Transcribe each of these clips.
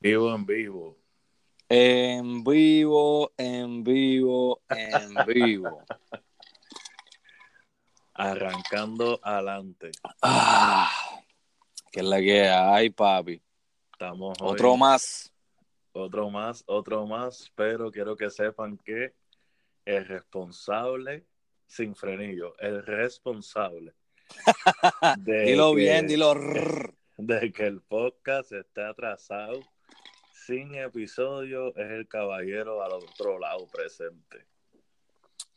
Vivo en vivo. En vivo, en vivo, en vivo. Arrancando adelante. Ah, que es la que hay, papi. Estamos hoy- Otro más. Otro más, otro más, pero quiero que sepan que el responsable, sin frenillo, el responsable de, Dilo que, bien, dilo. de que el podcast esté atrasado sin episodio es el caballero al otro lado presente.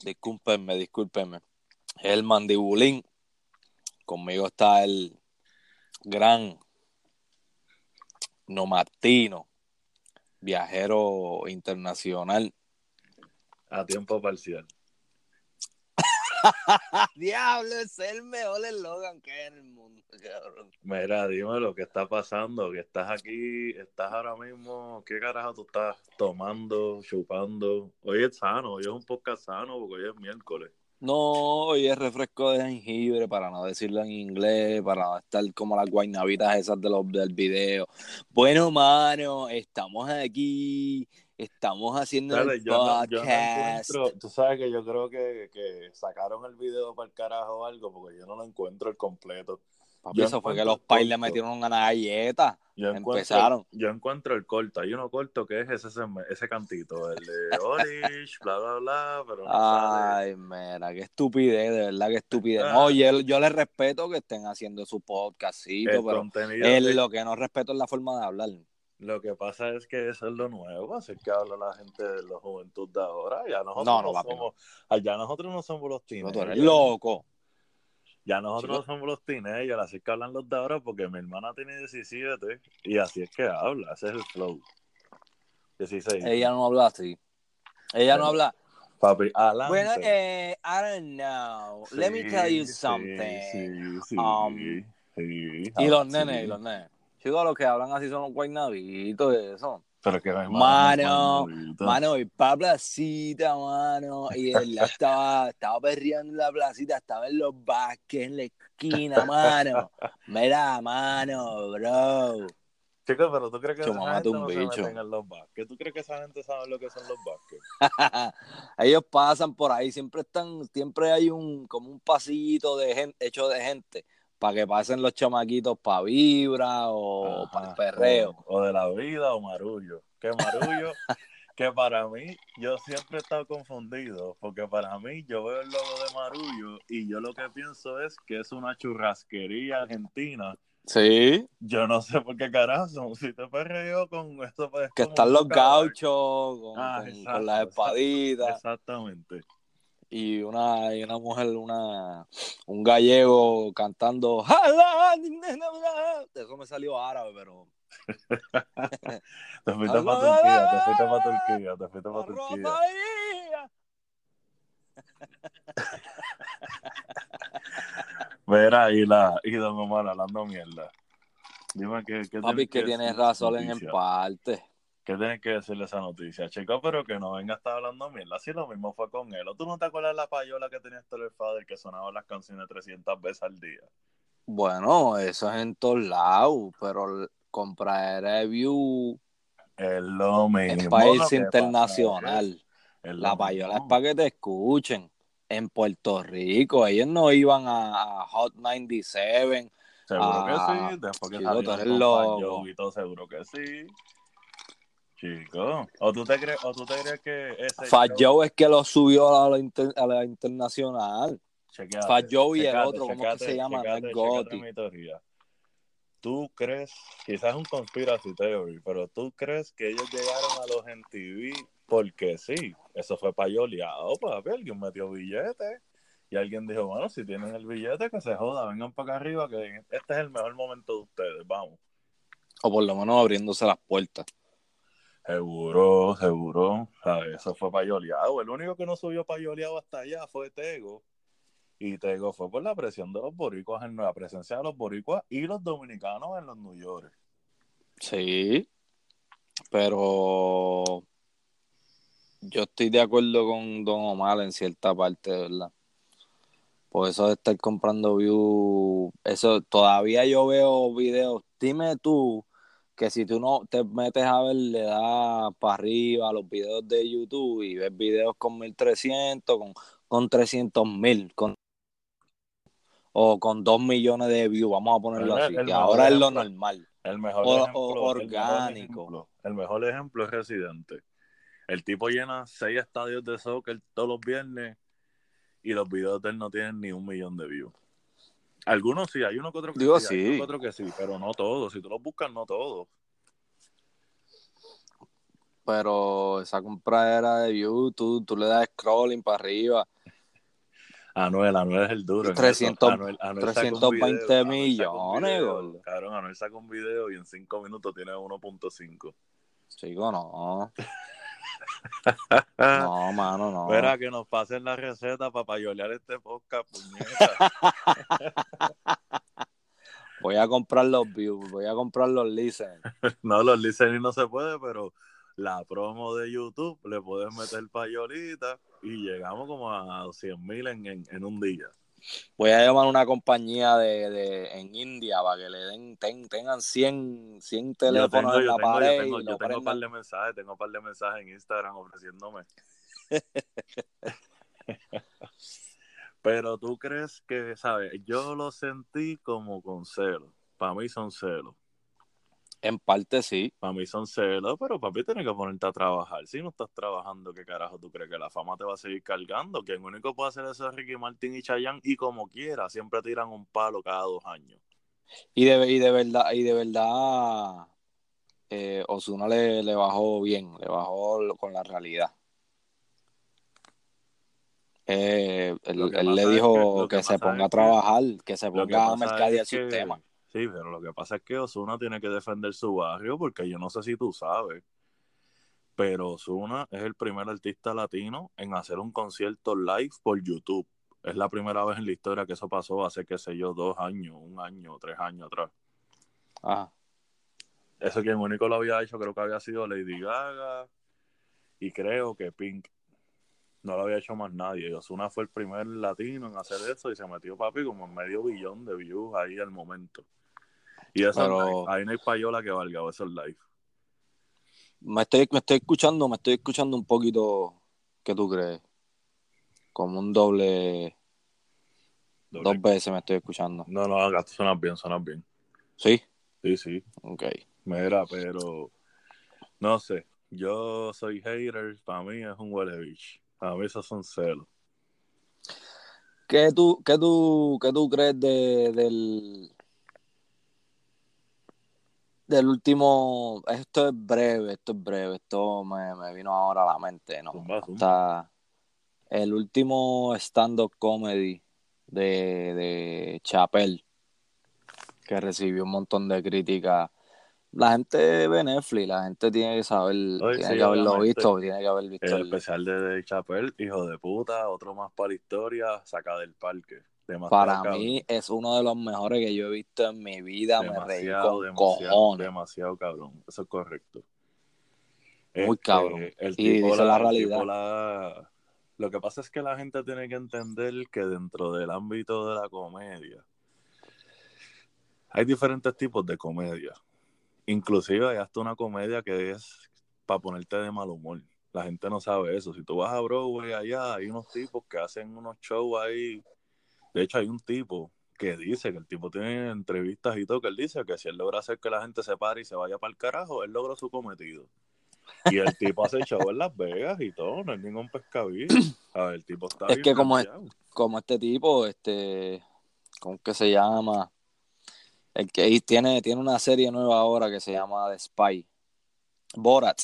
Discúlpenme, discúlpenme. El mandibulín. Conmigo está el gran Nomatino, viajero internacional. A tiempo parcial. Diablo, es el mejor eslogan que hay en el mundo, cabrón. Mira, dime lo que está pasando, que estás aquí, estás ahora mismo, ¿qué carajo tú estás tomando, chupando? Hoy es sano, hoy es un podcast sano porque hoy es miércoles. No, hoy es refresco de jengibre, para no decirlo en inglés, para no estar como las guaynabitas esas de los, del video. Bueno, mano, estamos aquí, estamos haciendo Dale, el yo no, yo no podcast. tú sabes que yo creo que, que sacaron el video para el carajo o algo porque yo no lo encuentro el completo. Papi, yo eso fue que los pais le metieron una galleta. Yo Empezaron. yo encuentro el corto, hay uno corto que es ese, ese cantito, el de Orish, bla, bla, bla, pero no sale. Ay, mira, qué estupidez, de verdad, qué estupidez. Ah. No, yo, yo les respeto que estén haciendo su podcastito, El pero él de- lo que no respeto es la forma de hablar. Lo que pasa es que eso es lo nuevo, así que habla la gente de la juventud de ahora. Ya nosotros No, no, no, somos, ah, ya nosotros no somos los No, tú eres loco. Ya nosotros Chico. no somos los teenagers, así que hablan los de ahora porque mi hermana tiene 17 y así es que habla, ese es el flow. 16. Ella no habla así. Ella no habla. Papi, adelante. Bueno, eh, I don't know. Let me tell you something. Sí, sí, Um, sí. Y los nenes, y los nenes. Chicos, los que hablan así son los guaynabitos y eso. Pero que Mano, es hermanito. Mano, y para placita, mano. Y él estaba, estaba perreando en la placita, estaba en los basques, en la esquina, mano. Mira, mano, bro. Chicos, pero tú crees que esa gente tú un no se bicho. meten en los basques. ¿Tú crees que esa gente sabe lo que son los basques? Ellos pasan por ahí, siempre están, siempre hay un, como un pasillito de gente, hecho de gente, para que pasen los chamaquitos para vibra o para el perreo. O, o de la vida o marullo. Que marullo, que para mí, yo siempre he estado confundido, porque para mí yo veo el logo de marullo y yo lo que pienso es que es una churrasquería argentina. Sí, Yo no sé por qué carajo sitio de perreo con esto. pues, que están los gauchos con, Ah, con- exacto, con las espaditas Exactamente. Y una, y una mujer, una, un gallego cantando eso me salió árabe, pero Te fuiste para Turquía, te fuiste para Turquía, te fuiste para Turquía. Verá, y, la, y Don Omar hablando mierda. Dime que, que Papi, que tienes razón en noticia. parte. ¿Qué tienes que decirle esa noticia, chico? Pero que no venga a estar hablando mierda. Así lo mismo fue con él. ¿O tú no te acuerdas la payola que tenía Stoller Father que sonaba las canciones 300 veces al día? Bueno, eso es en todos lados, pero comprar review Es lo mismo. es para irse internacional. es- La payola es para que te escuchen. En Puerto Rico, ellos no iban a, Hot 97. Seguro Ah, que sí. Después que chico, tú eres loco. Fat Joe y todo, seguro que sí. Chico. ¿O tú te crees, o tú te crees que ese Fat show- Joe es que lo subió a la, inter- a la internacional. Fat Joe y el otro, ¿cómo es que checate, se llama? Gotti. ¿Tú crees, quizás es un conspiracy theory, pero tú crees que ellos llegaron a los MTV porque sí? Eso fue payoleado, papi. Alguien metió billete y alguien dijo, bueno, si tienen el billete, que se joda, vengan para acá arriba, que este es el mejor momento de ustedes, vamos. O por lo menos abriéndose las puertas. Seguro, seguro. ¿sabes? Eso fue payoleado. El único que no subió payoleado hasta allá fue Tego. Y Tego fue por la presión de los boricuas, en la presencia de los boricuas y los dominicanos en los New York. Sí. Pero yo estoy de acuerdo con Don Omar en cierta parte, ¿verdad? Por eso de estar comprando views, eso todavía yo veo videos. Dime tú que si tú no te metes a ver, le das para arriba a los videos de YouTube y ves videos con 1300, con, con 300 mil, con, o con 2 millones de views, vamos a ponerlo así, que ahora es lo normal. El mejor O- ejemplo, o el mejor orgánico. ejemplo- El mejor, ejemplo es Residente. El tipo llena seis estadios de soccer todos los viernes y los videos de él no tienen ni un millón de views. Algunos sí, hay uno que otro que Digo, sí, hay sí. uno que otro que sí, pero no todos. Si tú los buscas, no todos. Pero esa compradera de views, tú, le das scrolling para arriba. Anuel, Anuel es el duro. en 300 eso. Anuel- Anuel saca un 320 video, millones, gordo. Cabrón, Anuel saca un video y en cinco minutos tiene 1.5. Chico, no. No, mano, no. Espera que nos pasen la receta para payolear este podcast, puñeta. Voy a comprar los views, voy a comprar los listen. No, los listening no se puede, pero la promo de YouTube le puedes meter payolita y llegamos como a 100 mil en, en, en un día. Voy a llamar a una compañía de, de en India para que le den ten- tengan 100, 100 Yo teléfonos tengo, en la tengo, pared yo tengo, y yo tengo un par de mensajes, tengo un par de mensajes en Instagram ofreciéndome. Pero tú crees que, ¿sabes? Yo lo sentí como con celos. Para mí son celos. En parte sí. Para mí son celos, pero papi tienes que ponerte a trabajar. Si no estás trabajando, ¿qué carajo tú crees que la fama te va a seguir cargando? Que el único puede hacer eso es Ricky Martin y Chayanne y como quiera, siempre tiran un palo cada dos años. Y de, y de verdad, y de verdad, eh, Osuna le, le bajó bien, le bajó con la realidad. Eh, él, le que- dijo que, que se ponga a trabajar, que se ponga a mercadear que- temas. Sí, pero lo que pasa es que Osuna tiene que defender su barrio porque yo no sé si tú sabes, pero Osuna es el primer artista latino en hacer un concierto live por YouTube. Es la primera vez en la historia que eso pasó hace, qué sé yo, dos años, un año, tres años atrás. Ajá. Eso quien único lo había hecho creo que había sido Lady Gaga y creo que Pink. No lo había hecho más nadie. Y Ozuna fue el primer latino en hacer eso y se metió papi como en medio billón de views ahí al momento. Y eso Pero- ahí no hay payola que valga, eso es live. Me estoy, me estoy escuchando, me estoy escuchando un poquito, ¿qué tú crees? Como un doble, Doble- dos veces me estoy escuchando. No, no, acá suenas bien, suenas bien. ¿Sí? Sí, sí. Ok. Mira, pero no sé. Yo soy hater, para mí es un huele bicho. Para mí esos son celos. ¿Qué tú, qué tú, qué tú crees de, del, del último? Esto es breve, esto es breve, esto me, me vino ahora a la mente, ¿no? Hasta el último stand-up comedy de, de Chappelle, que recibió un montón de críticas. La gente ve Netflix, la gente tiene que saber, Oye, tiene sí, que haberlo visto, tiene que haber visto El el- especial de Chappelle, hijo de puta, otro más para la historia, saca del parque. Demasiado Para cabrón. mí es uno de los mejores que yo he visto en mi vida. me reí demasiado, con demasiado, cojones. demasiado cabrón. Eso es correcto. Muy Este, cabrón. El Y tipo dice la realidad. la- Lo que pasa es que la gente tiene que entender que dentro del ámbito de la comedia hay diferentes tipos de comedia. Inclusive hay hasta una comedia que es para ponerte de mal humor. La gente no sabe eso. Si tú vas a Broadway allá, hay unos tipos que hacen unos shows ahí. De hecho, hay un tipo que dice que el tipo tiene entrevistas y todo, que él dice que si él logra hacer que la gente se pare y se vaya para el carajo, él logró su cometido. Y el tipo hace show en Las Vegas y todo, no es ningún pescadillo. A ver, el tipo está Es bien que como es-. Como este tipo, este, ¿cómo que se llama? El que tiene, tiene una serie nueva ahora que se llama The Spy. Borat.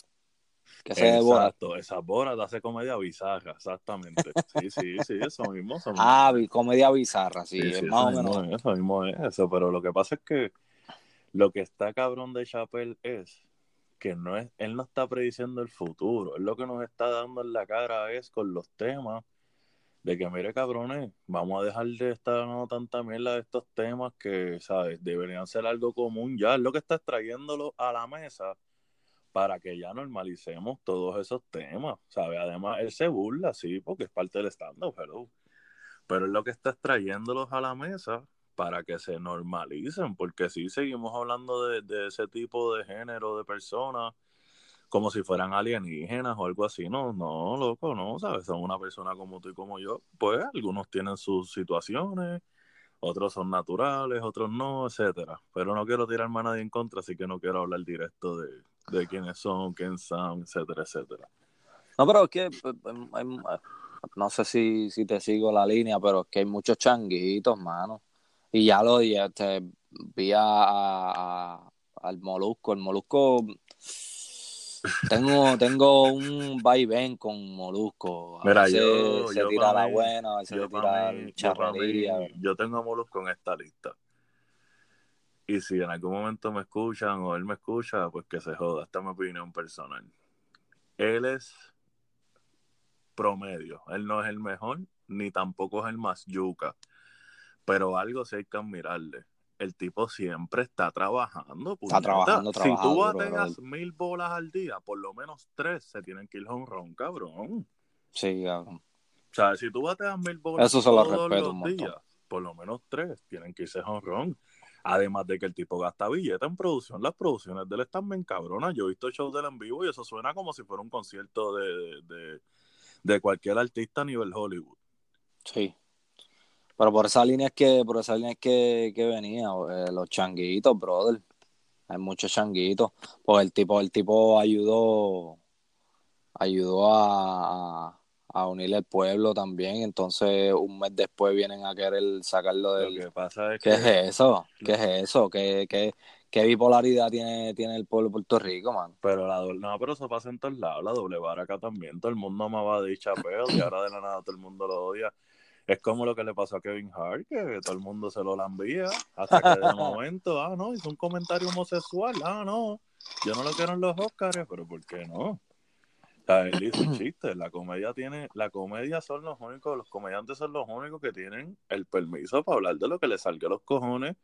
Que se Borat. Exacto, esa Bora te hace comedia bizarra, exactamente. Sí, sí, sí, eso mismo. Eso mismo. Ah, comedia bizarra, sí, Sí, más o menos. mismo eso mismo es eso, pero lo que pasa es que lo que está cabrón de Chappelle es que no es, él no está prediciendo el futuro, él lo que nos está dando en la cara es con los temas de que mire cabrones, vamos a dejar de estar dando tanta mierda de estos temas que, sabes, deberían ser algo común ya, es lo que está trayéndolo a la mesa para que ya normalicemos todos esos temas, ¿sabes? Además, él se burla, sí, porque es parte del stand-up, pero, pero es lo que está trayéndolos a la mesa para que se normalicen, porque si seguimos hablando de, de ese tipo de género de personas como si fueran alienígenas o algo así. No, no, loco, no, ¿sabes? Son una persona como tú y como yo. Pues algunos tienen sus situaciones, otros son naturales, otros no, etcétera. Pero no quiero tirarme a nadie en contra, así que no quiero hablar directo de, de quiénes son, quién son, etcétera, etcétera. No, pero es que pues, hay, no sé si, si te sigo la línea, pero es que hay muchos changuitos, mano. Y ya lo dije, te vi a, al Molusco. El Molusco tengo, tengo un vaivén con Molusco. A Mira, veces yo, se yo tira la mí- buena, a veces se tira mí- el yo mí- charrería. yo tengo a Molusco en esta lista. Y si en algún momento me escuchan o él me escucha, pues que se joda. Esta es mi opinión personal. Él es promedio. Él no es el mejor, ni tampoco es el más yuca. Pero algo sí hay que admirarle. El tipo siempre está trabajando. puñeta. trabajando, Si trabaja tú bateas mil bolas al día, por lo menos tres se tienen que ir honrón, cabrón. Sí, cabrón. O sea, si tú bateas mil bolas Eso se lo todos respeto los días, por lo menos tres tienen que irse honrón. Además de que el tipo gasta billete en producción, las producciones de él están bien cabronas. Yo he visto shows de él en vivo y eso suena como si fuera un concierto de, de, de cualquier artista a nivel Hollywood. Sí. Pero por esa línea es que, por esa línea es que, que venía, eh, los changuitos, brother. Hay muchos changuitos. Pues el tipo, el tipo ayudó, ayudó a, a, unir el pueblo también. Entonces, un mes después vienen a querer sacarlo Lo del. que pasa es ¿Qué que es eso? ¿Qué es eso? ¿Qué, qué, qué bipolaridad tiene, tiene el pueblo de Puerto Rico, man? Pero la doble, no, pero eso pasa en todos lados, la doble vara acá también. Todo el mundo amaba a Dave Chappelle y ahora de la nada todo el mundo lo odia. Es como lo que le pasó a Kevin Hart, que todo el mundo se lo lambía, hasta que de momento, ah, no, hizo un comentario homosexual, ah, no, yo no lo quiero en los Oscars, pero ¿por qué no? Sea, él hizo un chiste, la comedia tiene, la comedia son los únicos, los comediantes son los únicos que tienen el permiso para hablar de lo que les salga a los cojones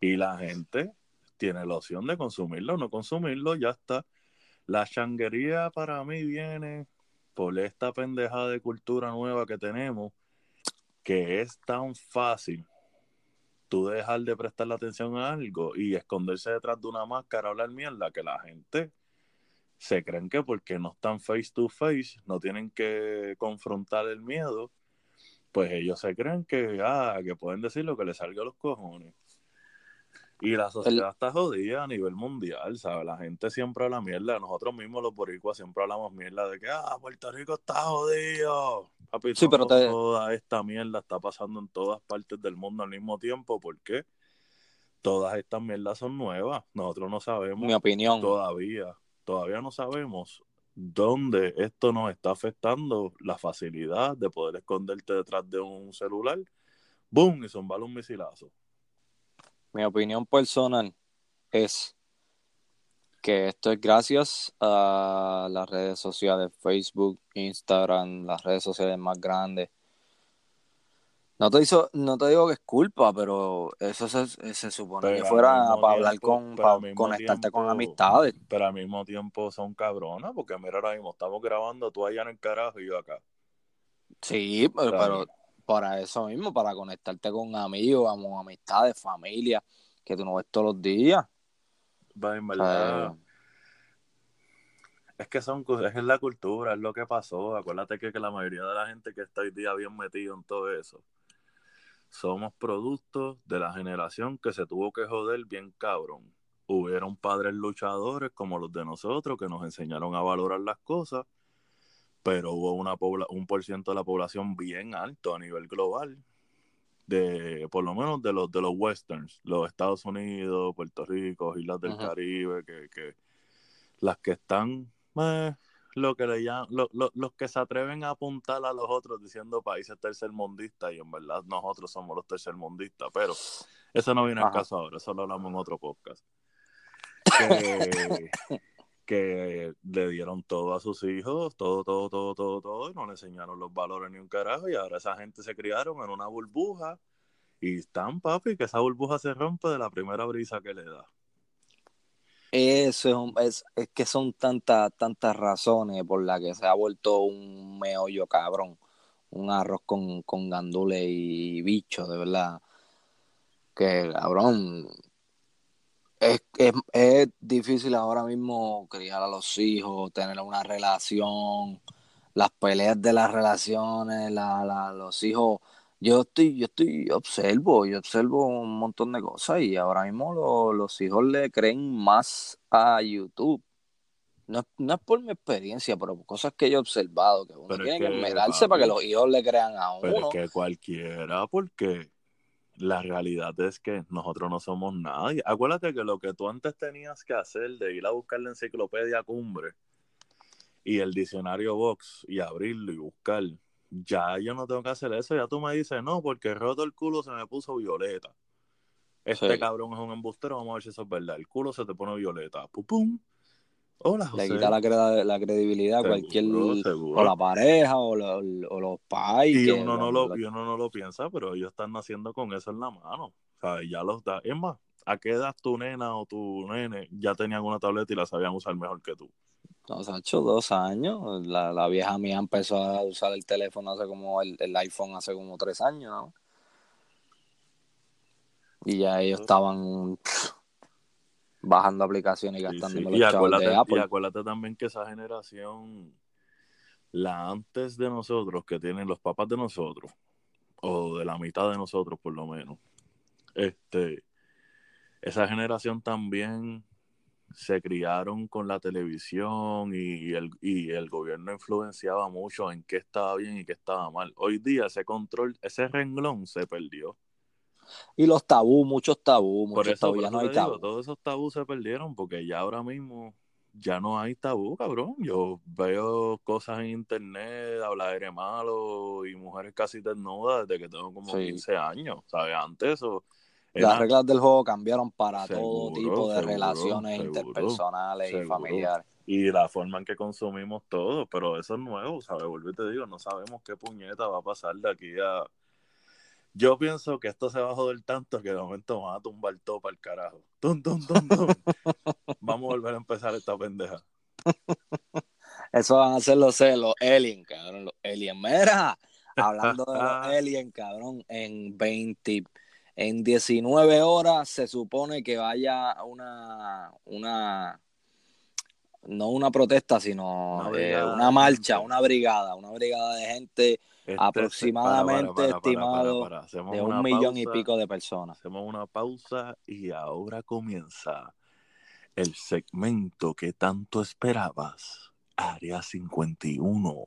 y la gente tiene la opción de consumirlo o no consumirlo, ya está. La changuería para mí viene por esta pendejada de cultura nueva que tenemos, que es tan fácil tú dejar de prestarle atención a algo y esconderse detrás de una máscara, hablar mierda, que la gente se creen que porque no están face to face, no tienen que confrontar el miedo, pues ellos se creen que, ah, que pueden decir lo que les salga a los cojones. Y la sociedad está jodida a nivel mundial, ¿sabes? La gente siempre habla mierda. Nosotros mismos, los boricuas, siempre hablamos mierda de que, ah, Puerto Rico está jodido. Papi, Sí, pero somos te- toda esta mierda está pasando en todas partes del mundo al mismo tiempo. ¿Por qué? Todas estas mierdas son nuevas. Nosotros no sabemos Mi opinión. todavía, todavía no sabemos dónde esto nos está afectando la facilidad de poder esconderte detrás de un celular. ¡Boom! Y zumbarle un misilazo. Mi opinión personal es que esto es gracias a las redes sociales, Facebook, Instagram, las redes sociales más grandes. No te, hizo, no te digo que es culpa, pero eso se, se supone Pero que fuera para hablar con, para conectarte con amistades. Pero al mismo tiempo son cabronas, porque mira, ahora mismo estamos grabando tú allá en el carajo y yo acá. Sí, pero para eso mismo, para conectarte con amigos, amistades, familia, que tú no ves todos los días. Va, en verdad, es que son cosas- es la cultura, es lo que pasó. Acuérdate que, que la mayoría de la gente que está hoy día bien metido en todo eso, somos productos de la generación que se tuvo que joder bien cabrón. Hubieron padres luchadores como los de nosotros que nos enseñaron a valorar las cosas, pero hubo una pobla un por ciento de la población bien alto a nivel global, de por lo menos de los de los westerns, los Estados Unidos, Puerto Rico, Islas del. Caribe, que, que las que están eh, lo que le llaman, lo- lo- los que se atreven a apuntar a los otros diciendo países tercermundistas y en verdad nosotros somos los tercermundistas, pero eso no viene al caso ahora, eso lo hablamos en otro podcast. Que, que le dieron todo a sus hijos, todo, todo, todo, todo, todo, y no le enseñaron los valores ni un carajo, y ahora esa gente se criaron en una burbuja y están, papi, que esa burbuja se rompe de la primera brisa que le da. Eso es, un- es, es que son tantas, tantas razones por las que se ha vuelto un meollo cabrón. Un arroz con, con gandules y bicho, de verdad. Que cabrón. Es, es, es difícil ahora mismo criar a los hijos, tener una relación, las peleas de las relaciones, la, la- los hijos. Yo estoy, yo estoy, observo, yo observo un montón de cosas y ahora mismo lo- los hijos le creen más a YouTube. No, es- no es por mi experiencia, pero por cosas que yo he observado, que uno Pero es tiene que que, esmerarse para que los hijos le crean a Pero uno. es que cualquiera, porque la realidad es que nosotros no somos nadie. Acuérdate que lo que tú antes tenías que hacer de ir a buscar la enciclopedia cumbre y el diccionario box y abrirlo y buscar, ya yo no tengo que hacer eso. Ya tú me dices, no, porque roto el culo se me puso violeta. Este Sí. cabrón es un embustero, vamos a ver si eso es verdad. El culo se te pone violeta. Pum, pum. Hola, Le quita la, credibilidad a cualquier, seguro. o la pareja, o, lo- o los pais. Y uno, no lo, y uno no lo piensa, pero ellos están naciendo con eso en la mano. O sea, ya los da. Es más, ¿a qué edad tu nena o tu nene ya tenían una tableta y la sabían usar mejor que tú? No, hecho dos años. La, la vieja mía empezó a usar el teléfono hace como el, el iPhone hace como tres años, ¿no? Y ya ellos estaban bajando aplicaciones y Sí, gastando sí. Y, los chavos acuérdate, de y Apple. acuérdate también que esa generación, la antes de nosotros, que tienen los papás de nosotros, o de la mitad de nosotros por lo menos, este, esa generación también se criaron con la televisión y el, y el gobierno influenciaba mucho en qué estaba bien y qué estaba mal. Hoy día ese control, ese renglón se perdió. Y los tabú, muchos tabú, Por muchos eso, tabú, por ya eso no hay digo, tabú. todos esos tabús se perdieron porque ya ahora mismo ya no hay tabú, cabrón. Yo veo cosas en internet, habladere malo y mujeres casi desnudas desde que tengo como Sí. 15 años, ¿sabes? Antes eso Las era reglas del juego cambiaron para todo tipo de seguro, relaciones seguro, interpersonales y familiares. y la forma en que consumimos todo, pero eso es nuevo, ¿sabes? Vuelvo y te digo, no sabemos qué puñeta va a pasar de aquí a... Yo pienso que esto se va a joder tanto que de momento van a tumbar todo para el carajo. Tum, tum, tum. Vamos a volver a empezar esta pendeja. Eso van a ser los, los aliens, cabrón. Los aliens. Mira, hablando de los aliens, cabrón, en 20, en 19 horas se supone que vaya una, una, no una protesta, sino Una de marcha, una brigada, una brigada de gente Este, Aproximadamente para, para, para, para, estimado para, para. Hacemos de un millón y pico de personas. Hacemos una pausa y ahora comienza el segmento que tanto esperabas. Área 51.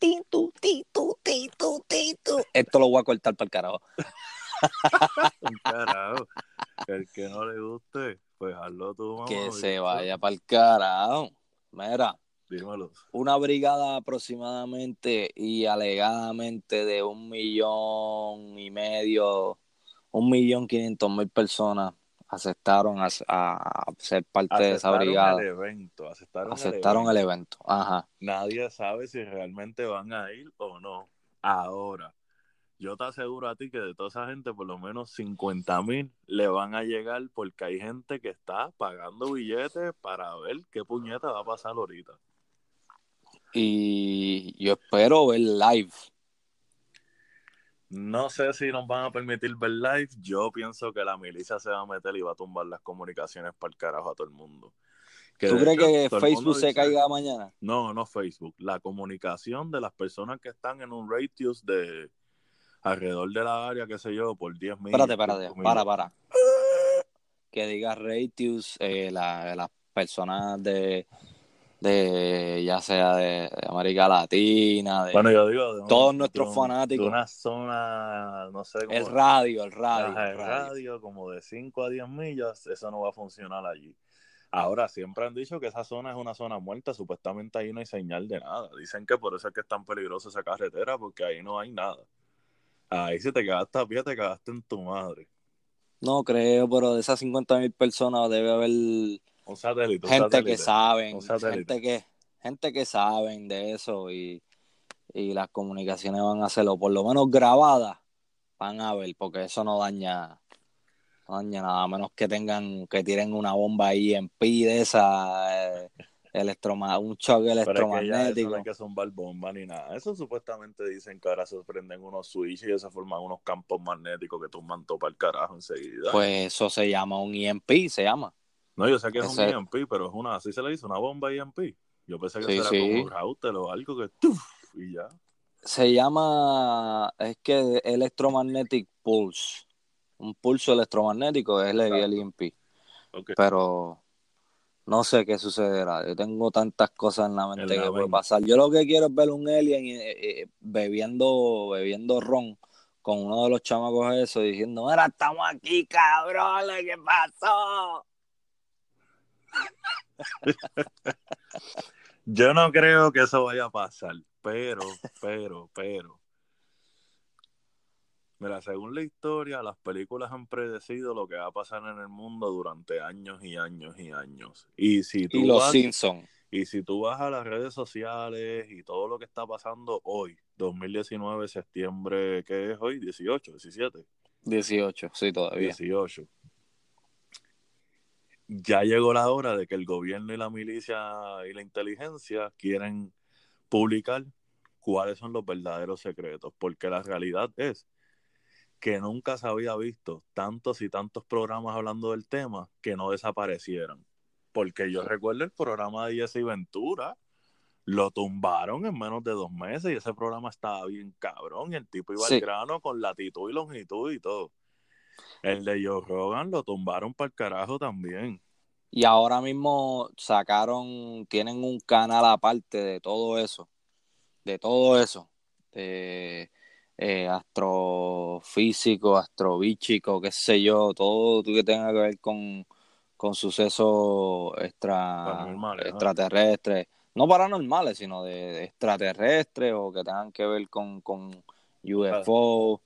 Titu, titu, titu, titu. Esto lo voy a cortar para el carajo. El que no le guste, pues hazlo tú, mamá. Que se vaya para el carajo. Mira, Dímelo. una brigada aproximadamente y alegadamente de un millón y medio, un millón quinientos mil personas aceptaron a, a ser parte de esa Aceptaron brigada. el evento. Aceptaron, Aceptaron el el evento. evento. Ajá. Nadie sabe si realmente van a ir o no. Ahora, yo te aseguro a ti que de toda esa gente, por lo menos 50 mil le van a llegar porque hay gente que está pagando billetes para ver qué puñeta va a pasar ahorita. Y yo espero ver live. No sé si nos van a permitir ver live. Yo pienso que la milicia se va a meter y va a tumbar las comunicaciones para el carajo a todo el mundo. Que ¿Tú crees hecho, que Facebook se caiga mañana? No, no Facebook. La comunicación de las personas que están en un radius de alrededor de la área, qué sé yo, por 10 mil. Espérate, espérate, 5 mil. para, para. Que diga Ratius, eh, la- las personas de, de, ya sea de América Latina, de Bueno, yo digo, de un- Todos nuestros un- fanáticos. De una zona, no sé cómo. el radio, el radio. El el radio. radio, como de 5 a 10 millas, eso no va a funcionar allí. Ahora, siempre han dicho que esa zona es una zona muerta, supuestamente ahí no hay señal de nada. Dicen que por eso es que es tan peligrosa esa carretera, porque ahí no hay nada. Ahí si te quedaste a pie, te quedaste en tu madre. No creo, pero de esas 50 mil personas debe haber Un satélite, un gente satélite. que saben, gente que, gente que saben de eso y, y las comunicaciones van a hacerlo, por lo menos grabadas, van a ver, porque eso no daña, Coño, nada menos que tengan, que tiren una bomba ahí en pi de esa, eh, electroma- un choque Pero es que eso electromagnético. no hay que zumbar bomba ni nada. Eso supuestamente dicen que ahora se prenden unos switches y se forman unos campos magnéticos que tumban todo para el carajo enseguida. Pues eso se llama un EMP, se llama. No, yo sé que es un EMP, pero es una, así se le dice, una bomba EMP. Yo pensé que Sí, era sí. como un router o algo que ¡tuf! y ya. Se llama, es que Electromagnetic Pulse. Un pulso electromagnético es el, EMP. Ok. Pero no sé qué sucederá. Yo tengo tantas cosas en la mente En que puede pasar. Yo lo que quiero es ver un alien eh, eh, bebiendo, bebiendo ron con uno de los chamacos eso diciendo, mira, estamos aquí, cabrón, ¿qué pasó? Yo no creo que eso vaya a pasar, pero, pero, pero. Mira, según la historia, las películas han predecido lo que va a pasar en el mundo durante años y años y años. Y si tú Y los vas, Simpsons. y si tú vas a las redes sociales y todo lo que está pasando hoy, 2019, septiembre, ¿qué es hoy? 18, 17. 18, sí, todavía. 18. Ya llegó la hora de que el gobierno y la milicia y la inteligencia quieren publicar cuáles son los verdaderos secretos, porque la realidad es que nunca se había visto tantos y tantos programas hablando del tema que no desaparecieran. Porque yo recuerdo el programa de Jesse Ventura, lo tumbaron en menos de dos meses y ese programa estaba bien cabrón y el tipo iba Sí. al grano con latitud y longitud y todo. El de Joe Rogan lo tumbaron para el carajo también. Y ahora mismo sacaron, tienen un canal aparte de todo eso, de todo eso, de eh, astrofísico, astrobichico, qué sé yo, todo que tenga que ver con, con sucesos extra, extraterrestres, no paranormales, sino de, de extraterrestres o que tengan que ver con, con UFO.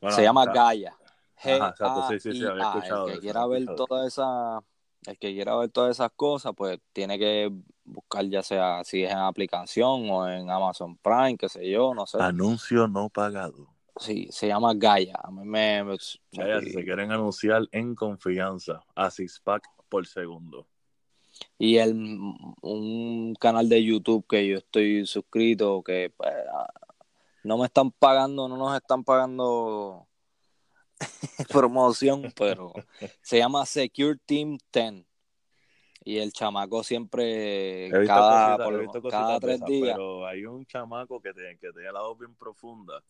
Bueno, se llama está- Gaia. Ajá, exacto, sí, sí, sí, había G-A-I-A. escuchado El que quiera ver escuchado. todas esas, el que quiera ver todas esas cosas, pues tiene que buscar ya sea si es en aplicación o en Amazon Prime, qué sé yo, no sé. Anuncio no pagado. Sí, se llama Gaia. A mí me, me- Vaya, si se quieren anunciar en confianza a Sixpack por segundo. y el un canal de YouTube que yo estoy suscrito que pues, ah, no me están pagando, no nos están pagando promoción, pero se llama Secure Team 10. Y el chamaco siempre, He visto cada, cositas, por he lo- visto cositas cada tres esas, días, pero hay un chamaco que, tiene, que tiene la voz bien profunda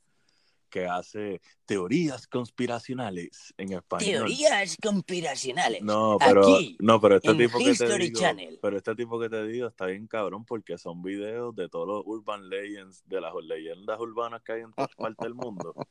que hace teorías conspiracionales en español. Teorías conspiracionales. No, pero, Aquí, no, pero este en tipo que te History digo, Channel. pero este tipo que te digo está bien cabrón porque son videos de todos los urban legends, de las leyendas urbanas que hay en todas partes del mundo.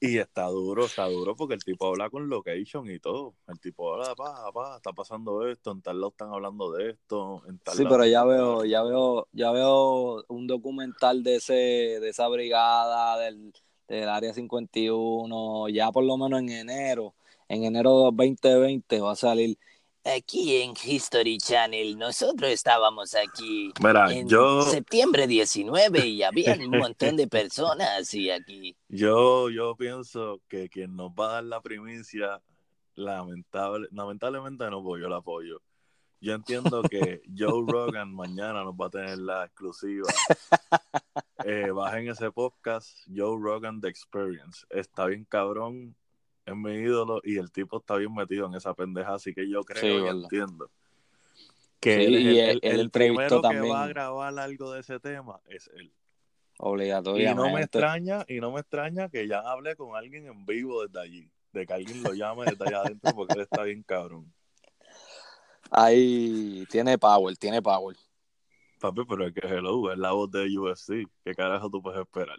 Y está duro, está duro porque el tipo habla con location y todo. El tipo habla, pa, pa, está pasando esto, en tal lado están hablando de esto, en tal Sí, lado- pero ya veo, ya veo, ya veo un documental de ese, de esa brigada del, del área 51, ya por lo menos en enero, en enero 2020 va a salir. Aquí en History Channel, nosotros estábamos aquí Mira, en yo, septiembre 19 y había un montón de personas y aquí. yo, yo pienso que quien nos va a dar la primicia, lamentable, lamentablemente no, porque yo la apoyo. Yo entiendo que Joe Rogan mañana nos va a tener la exclusiva. Eh, bajen ese podcast, Joe Rogan The Experience. Está bien cabrón, es mi ídolo y el tipo está bien metido en esa pendeja, así que yo creo Sí, y verdad. entiendo. Que Sí, él es y el, él- el- el primero que va a grabar algo de ese tema es él. Y Obligatoriamente. no me extraña, y no me extraña que ya hable con alguien en vivo desde allí, de que alguien lo llame desde allá adentro porque él está bien cabrón. Ahí tiene power, tiene power. Papi, pero es que hello, es la voz de UFC. ¿Qué carajo tú puedes esperar?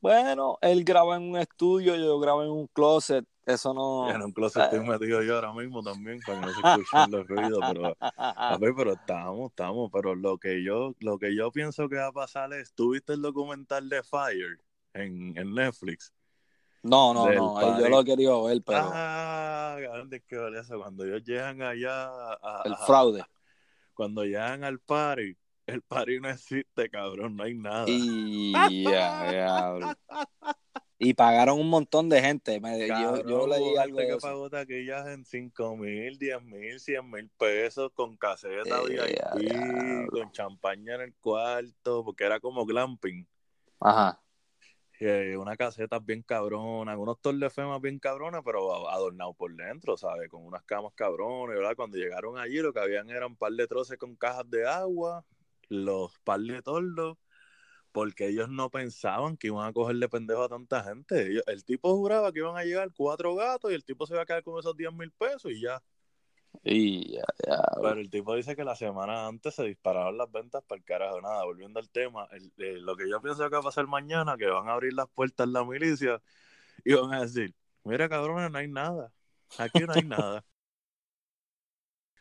Bueno, él graba en un estudio, yo grabo en un closet, eso no... En un closet estoy metido yo ahora mismo también para que no se escuchen los ruidos, pero papi, pero estamos, estamos, pero lo que yo, lo que yo pienso que va a pasar es, ¿tú viste el documental de Fire en, en Netflix? No, no, no, ahí yo lo querido ver, pero Ah, es que vale eso. Cuando ellos llegan allá, a- el a- fraude. cuando llegan al party, el party no existe, cabrón, no hay nada. Y diablo. Y pagaron un montón de gente. Me- yo, Cabrón, yo leí algo de que eso. pagó taquillas en 5 mil, 10 mil, 100 mil pesos con caseta VIP, diablo. con champaña en el cuarto, porque era como glamping. Ajá. Eh, una caseta bien cabrona, unos torlefemas bien cabrones, pero adornado por dentro, ¿sabes? Con unas camas cabrones, ¿verdad? Cuando llegaron allí lo que habían eran un par de troces con cajas de agua, los par de tordos, porque ellos no pensaban que iban a cogerle pendejo a tanta gente. Ellos- el tipo juraba que iban a llegar cuatro gatos y el tipo se iba a quedar con esos 10 mil pesos y ya. Y ya, ya, Pero el tipo dice que la semana antes se dispararon las ventas para el carajo. Nada, volviendo al tema, el- eh, lo que yo pienso que va a pasar mañana, que van a abrir las puertas la milicia y van a decir, mira cabrones, no hay nada. Aquí no hay nada.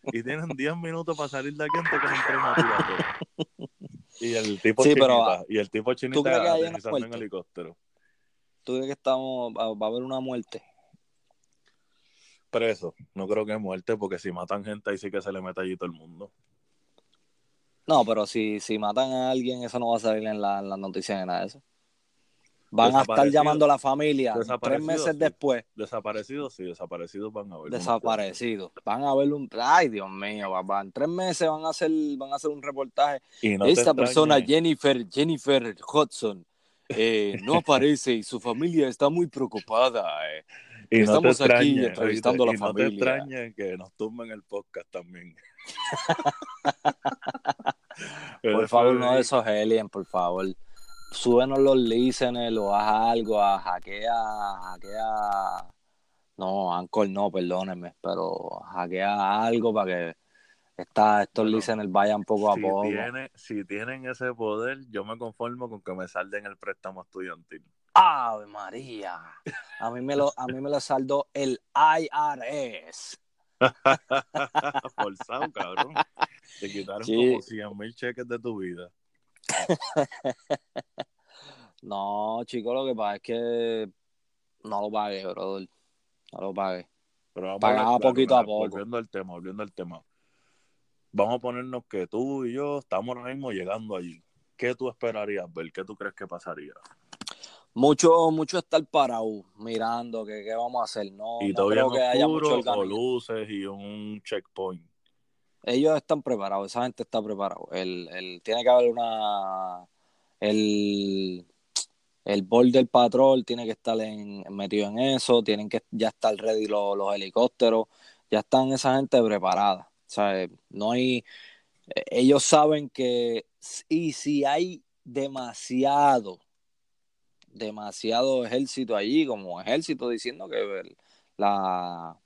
Y tienen 10 minutos para salir de aquí antes que tirar. Y el tipo Sí, chinita, pero, y el tipo chinita crees que una en helicóptero. ¿Tú crees que estamos, va, a haber una muerte? Preso, no creo que muerte, porque si matan gente ahí sí que se le mete allí todo el mundo. No, pero si, si matan a alguien, eso no va a salir en la, las noticias ni nada de eso. Van a estar llamando a la familia tres meses sí. después, Desaparecidos, sí, desaparecidos van a ver. desaparecidos. Van a ver un. Ay, Dios mío, papá. En tres meses van a hacer, van a hacer un reportaje. Y no Esta persona, Jennifer, Jennifer Hudson, eh, no aparece y su familia está muy preocupada. eh. Y no Estamos aquí entrevistando a la y no te familia. que nos tumben el podcast también. Por favor, no de esos aliens, por favor. Súbenos los listeners o haz algo, a hackea, hackea. No, Anchor no, perdónenme, pero hackea algo para que esta, estos Bueno, listeners vayan poco a poco. tiene, si tienen ese poder, yo me conformo con que me salden el préstamo estudiantil. ¡Ave María! A mí me lo, a mí me lo saldó el IRS. Forzado, cabrón. Te quitaron Sí. como 100 mil cheques de tu vida. No, chicos, lo que pasa es que no lo pagué, brother. No lo pagué. Pero Pagaba claro, poquito a poco. Volviendo al tema, volviendo al tema. Vamos a ponernos que tú y yo estamos ahora mismo llegando allí. ¿Qué tú esperarías ver? ¿Qué tú crees que pasaría? Mucho, mucho estar parado, mirando que qué vamos a hacer. No, y no creo que haya mucho o luces y un checkpoint. Ellos están preparados, esa gente está preparada. El, el, tiene que haber una. El, el border patrol tiene que estar en- metido en eso, tienen que ya estar ready los, los helicópteros, ya están esa gente preparada. O sea, no hay. Ellos saben que. Y si hay demasiado, demasiado ejército allí, como ejército diciendo que la,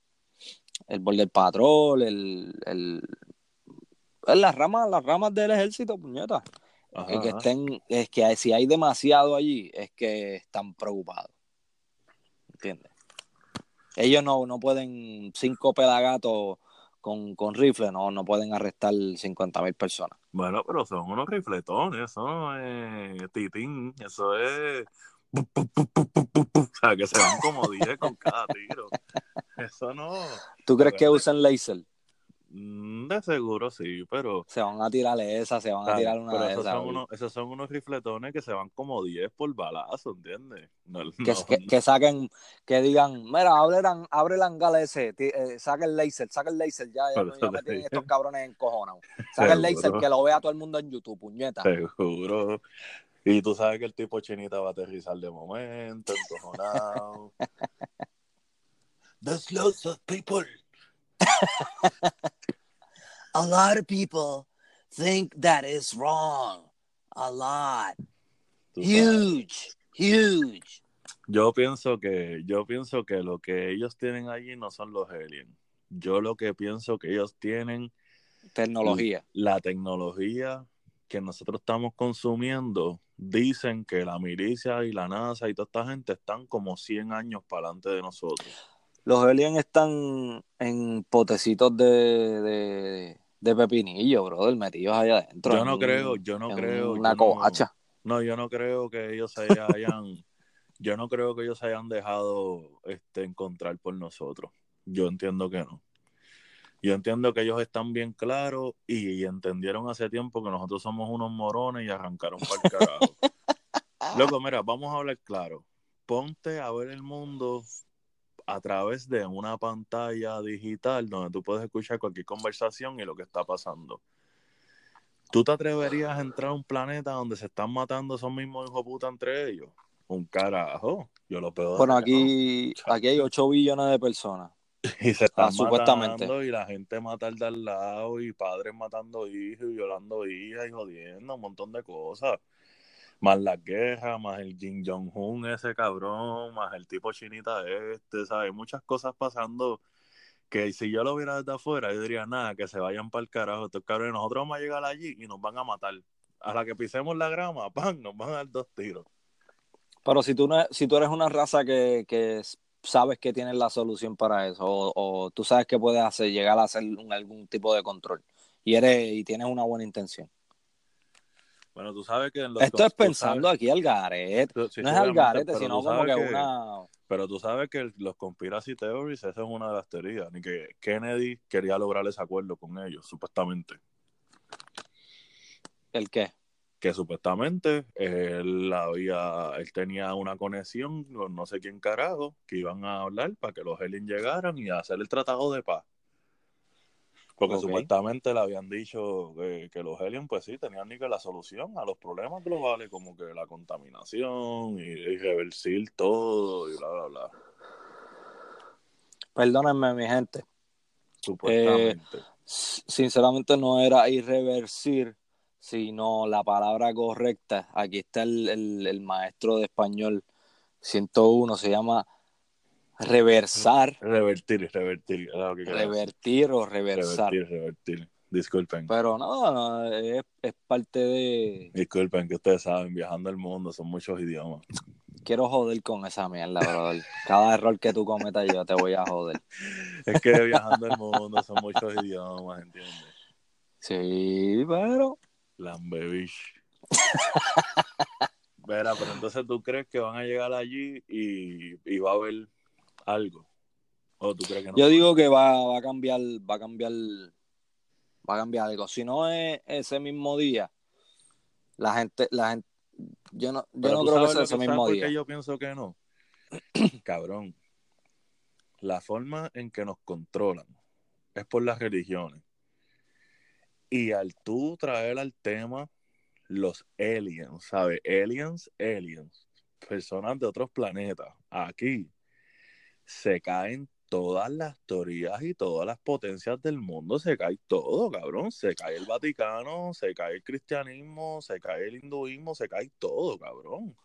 el border patrol, el, el, las ramas, las ramas del ejército, puñeta. Ajá, Es que estén, es que si hay demasiado allí, es que están preocupados. ¿Entiendes? Ellos no, no pueden, cinco pelagatos con, con rifle, no, no pueden arrestar 50 mil personas. Bueno, pero son unos rifletones, eso no es titín, eso es... O sea, que se van como 10 con cada tiro. Eso no... ¿Tú crees que usen laser? Mm, De seguro sí, pero... Se van a tirar esa, se van a tirar una pero de esos esas. son, unos, esos son unos rifletones que se van como 10 por balazo, ¿entiendes? No, que, no, que, que saquen, que digan, mira, abre, el- abre el hangar ese, eh, saca el laser, saca el laser, ya, ya, ya me tienen estos cabrones encojonados. Saca el laser, que lo vea todo el mundo en YouTube, puñeta. Seguro. Y tú sabes que el tipo chinita va a aterrizar de momento, encojonado. There's lots of people. A lot of people think that is wrong. A lot. Huge. Huge. Yo pienso que, yo pienso que lo que ellos tienen allí no son los aliens. Yo lo que pienso que ellos tienen Tecnología. la tecnología que nosotros estamos consumiendo. Dicen que la milicia y la NASA y toda esta gente están como 100 años para adelante de nosotros. Los aliens están en potecitos de, de, de pepinillo, brother, metidos allá adentro. Yo no creo, yo no en creo. Una yo no-. No, yo no creo que ellos se hayan, yo no creo que ellos se hayan dejado este, encontrar por nosotros. Yo entiendo que no. Yo entiendo que ellos están bien claros y, entendieron hace tiempo que nosotros somos unos morones y arrancaron para el carajo. Loco, mira, vamos a hablar claro. ponte a ver el mundo a través de una pantalla digital donde tú puedes escuchar cualquier conversación y lo que está pasando. ¿Tú te atreverías a entrar a un planeta donde se están matando esos mismos hijos puta entre ellos? Un carajo. Yo lo peor. Bueno, aquí, aquí hay 8 billones de personas. Y se están Ah, supuestamente. matando y la gente mata al de al lado y padres matando hijos y violando hijas y jodiendo un montón de cosas. Más las guerras, más el Kim Jong-un ese cabrón, más el tipo chinita este, ¿sabes? Muchas cosas pasando que si yo lo viera desde afuera, yo diría, nada, que se vayan para el carajo. Estos cabrones, nosotros vamos a llegar allí y nos van a matar. A la que pisemos la grama, ¡pam! Nos van a dar dos tiros. Pero si tú, no, si tú eres una raza que, que sabes que tienes la solución para eso, o, o tú sabes que puedes hacer, llegar a hacer un- algún tipo de control, y eres y tienes una buena intención. Bueno, tú sabes que... en los- Esto es pensando sabes- aquí al garete. tú- sí, no es al garete, sino como que, una... Pero tú sabes que el- los conspiracy theories, esa es una de las teorías, ni que Kennedy quería lograr ese acuerdo con ellos, supuestamente. ¿El qué? Que supuestamente él había, él tenía una conexión con no sé quién carajo, que iban a hablar para que los aliens llegaran y hacer el tratado de paz. Porque supuestamente le habían dicho que, que los aliens, pues sí, tenían ni que la solución a los problemas globales, como que la contaminación y, y reversir todo y bla, bla, bla. Perdónenme, mi gente. Supuestamente. S- Sinceramente no era irreversir, sino la palabra correcta. Aquí está el, el- el maestro de español 101, se llama reversar, Revertir, revertir. lo que revertir o reversar. Revertir, revertir. Disculpen. Pero no, no, es, es parte de... Disculpen que ustedes saben, viajando el mundo son muchos idiomas. Quiero joder con esa mierda, brother. Cada error que tú cometas yo te voy a joder. Es que viajando el mundo son muchos idiomas, ¿entiendes? Sí, pero... Lambebish. Verá, pero entonces tú crees que van a llegar allí y, y va a haber algo. ¿O tú crees que no? Yo digo que va, va a cambiar, va a cambiar, va a cambiar algo. Si no es ese mismo día, la gente, la gente, yo no, yo Pero no creo que sea ese ¿sabes mismo día. yo pienso que no? Cabrón. La forma en que nos controlan es por las religiones. Y al tú traer al tema los aliens, ¿sabes? Aliens, aliens, personas de otros planetas, aquí se caen todas las teorías y todas las potencias del mundo, se cae todo, cabrón. Se cae el Vaticano, se cae el cristianismo, se cae el hinduismo, se cae todo, cabrón.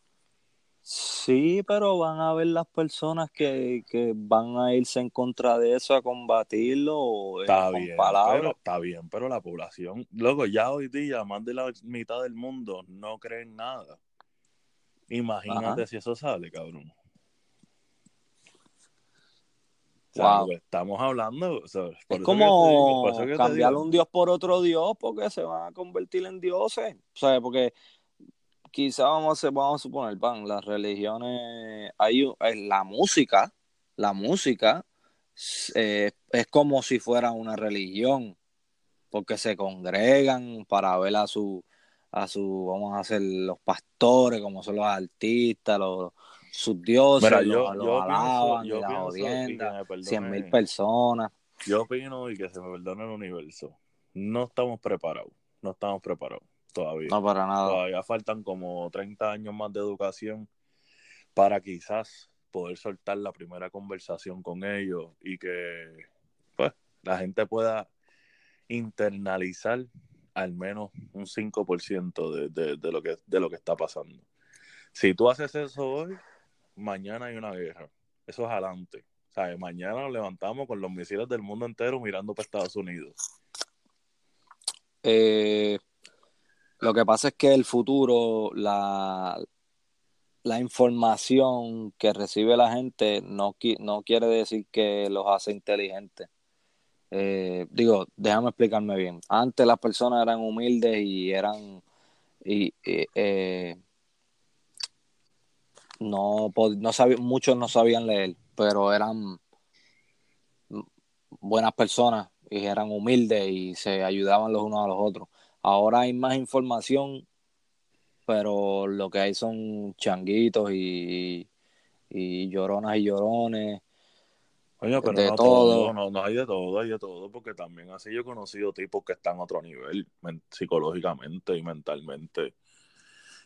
Sí, pero van a haber las personas que, que van a irse en contra de eso a combatirlo eh, Está con bien, palabras. pero, está bien, pero la población, luego ya hoy día más de la mitad del mundo no creen nada. Imagínate Ajá. si eso sale, cabrón. O sea, Wow. estamos hablando, o sea, Es como digo, cambiar un dios por otro dios porque se van a convertir en dioses. O sea, porque quizá vamos a, vamos a suponer, van, las religiones, hay la música, la música eh, es como si fuera una religión, porque se congregan para ver a su, a su, vamos a hacer los pastores, como son los artistas, los, sus dioses, Mira, los, yo, los yo alaban pienso, yo me perdone, cien mil personas. yo opino y que se me perdone el universo. No estamos preparados, no estamos preparados todavía. No, para nada. Todavía faltan como 30 años más de educación para quizás poder soltar la primera conversación con ellos y que pues la gente pueda internalizar al menos un 5% de, de, de, lo que, de lo que está pasando. Si tú haces eso hoy, mañana hay una guerra. Eso es adelante. O sea, mañana nos levantamos con los misiles del mundo entero mirando para Estados Unidos. Eh, lo que pasa es que el futuro, la, la información que recibe la gente no, no quiere decir que los hace inteligentes. Eh, digo, déjame explicarme bien. Antes las personas eran humildes y eran y, eh, no, no muchos no sabían leer, pero eran buenas personas y eran humildes y se ayudaban los unos a los otros. Ahora hay más información, pero lo que hay son changuitos y, y lloronas y llorones. Coño, pero de no todo. todo, no, no hay de todo, hay de todo, porque también así yo he conocido tipos que están a otro nivel, men- psicológicamente y mentalmente,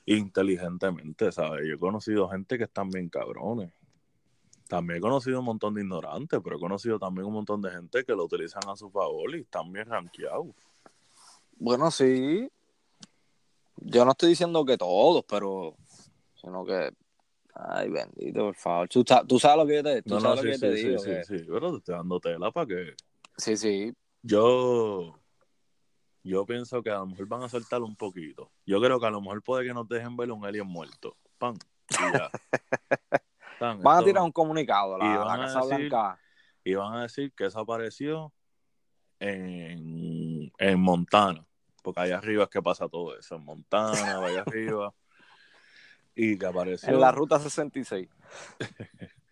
inteligentemente, ¿sabes? Yo he conocido gente que están bien cabrones. También he conocido un montón de ignorantes, pero he conocido también un montón de gente que lo utilizan a su favor y están bien rankeados. Bueno, sí. Yo no estoy diciendo que todos, pero sino que ay, bendito, por favor. Tú, tú sabes lo que yo te, tú No, no, sí, lo que yo sí, te sí, digo. sí, que- sí, pero te estoy dando tela para que sí, sí. yo yo pienso que a lo mejor van a soltar un poquito. Yo creo que a lo mejor puede que nos dejen ver un alien muerto. Pan. Ya. Tan, Van a tirar un comunicado, y la, la a Casa decir- Blanca. y van a decir que eso apareció en, en Montana. Porque allá arriba es que pasa todo eso. En Montana, allá arriba. Y que apareció. En la ruta 66.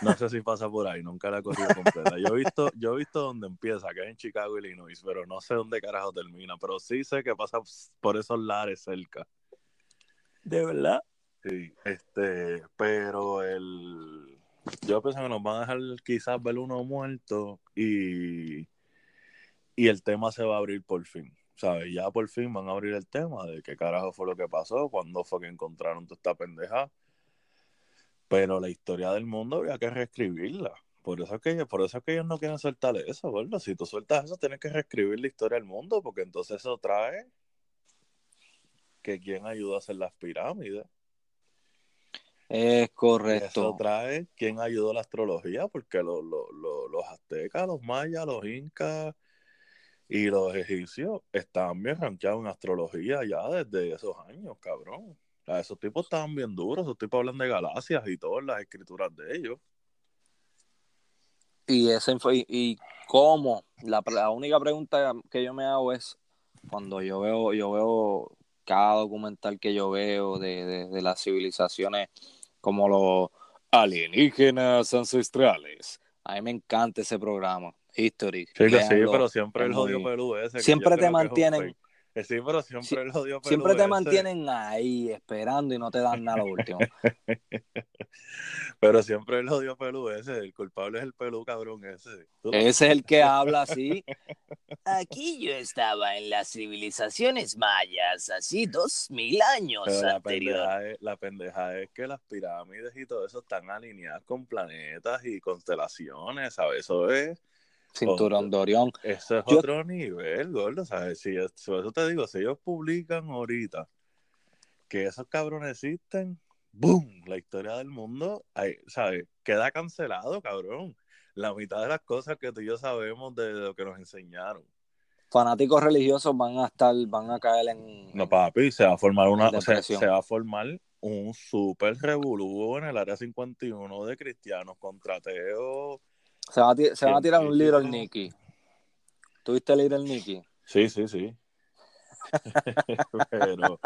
No sé si pasa por ahí, nunca la he corrido completa. Yo he visto, yo he visto dónde empieza, que es en Chicago, Illinois, pero no sé dónde carajo termina. Pero sí sé que pasa por esos lares cerca. ¿De verdad? Sí, este, pero el yo pienso que nos van a dejar quizás ver uno muerto y, y el tema se va a abrir por fin. ¿Sabes? Ya por fin van a abrir el tema de qué carajo fue lo que pasó, cuándo fue que encontraron toda esta pendeja. Pero la historia del mundo había que reescribirla. Por eso es que, por eso es que ellos no quieren soltar eso, ¿verdad? Si tú sueltas eso, tienes que reescribir la historia del mundo, porque entonces eso trae que quién ayudó a hacer las pirámides. Es Y Eso correcto. trae quién ayudó a la astrología, porque lo- lo- lo- los aztecas, los mayas, los incas y los egipcios estaban bien rankeados en astrología ya desde esos años, cabrón. Sea, esos tipos estaban bien duros, esos tipos hablan de galaxias y todas las escrituras de ellos. Y, info- y, y cómo, la, la única pregunta que yo me hago es cuando yo veo, yo veo cada documental que yo veo de, de, de las civilizaciones como los alienígenas ancestrales. A mí me encanta ese programa, History. Sí, que sí, pero siempre el jodido muy- pelú ese. Siempre te mantienen-. Eh, Sí, pero siempre el jodido pelú Siempre te ese. mantienen ahí esperando y no te dan nada lo último. Pero siempre el jodido pelú ese, el culpable es el pelú cabrón ese. Lo- Ese es el que habla así. Aquí yo estaba en las civilizaciones mayas, así dos mil años Pero la anterior. pendeja, es, la pendeja es que las pirámides y todo eso están alineadas con planetas y constelaciones, ¿sabes? Eso es, Cinturón de Orión. eso es Yo- otro nivel, gordo, ¿sabes? Si eso te digo, si ellos publican ahorita que esos cabrones existen, ¡boom! La historia del mundo, ahí, ¿sabes? Queda cancelado, cabrón. La mitad de las cosas que tú y yo sabemos de lo que nos enseñaron. Fanáticos religiosos van a estar, van a caer en. No, papi, se va a formar una, se va a formar un super revolú en el área 51 de cristianos contra ateos. Se va a, se van a tirar un Little. Nicky. ¿Tuviste Little Nicky? Sí, sí, sí. pero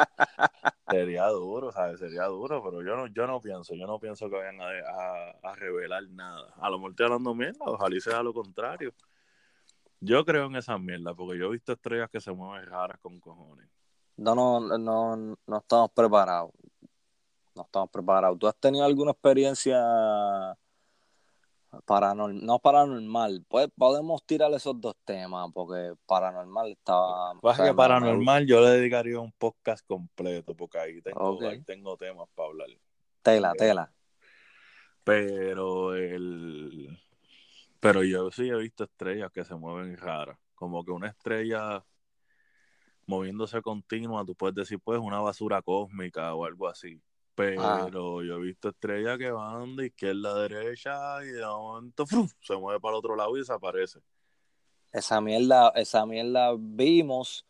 sería duro, ¿sabes? Sería duro, pero yo no, yo no pienso, yo no pienso que vayan a, a, a revelar nada. A lo mejor estoy hablando mierda, ojalá y sea lo contrario. Yo creo en esa mierda, porque yo he visto estrellas que se mueven raras con cojones. No, no, no, no estamos preparados. No estamos preparados. ¿Tú has tenido alguna experiencia paranormal? No paranormal. Pues podemos tirar esos dos temas, porque paranormal estaba. Sea, que paranormal yo le dedicaría un podcast completo, porque ahí tengo, ahí tengo temas para hablar. Tela, tela. Pero el pero yo sí he visto estrellas que se mueven raras. Como que una estrella moviéndose continua, tú puedes decir, pues, una basura cósmica o algo así. Pero yo he visto estrellas que van de izquierda a derecha y de momento se mueve para el otro lado y desaparece. Esa mierda, esa mierda vimos.